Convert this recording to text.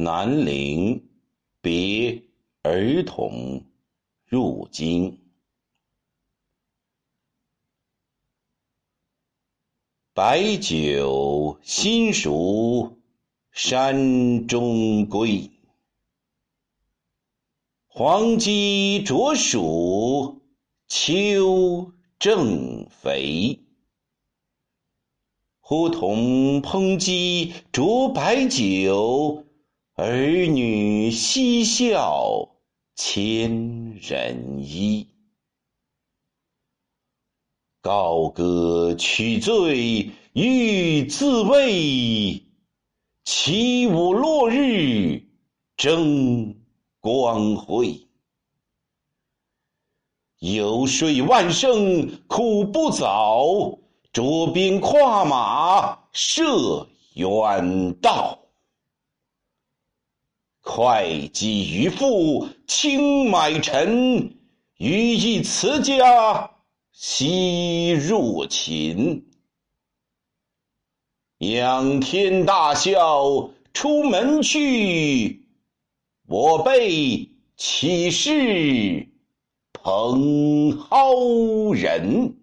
南陵别儿童入京。白酒新熟山中归，黄鸡啄黍秋正肥。呼童烹鸡啄白酒，儿女嬉笑千人衣。高歌取醉欲自慰，起舞落日争光辉。游说万乘苦不早。着兵跨马射远道，会稽渔父轻买臣，余亦辞家西入秦。仰天大笑出门去，我辈岂是蓬蒿人？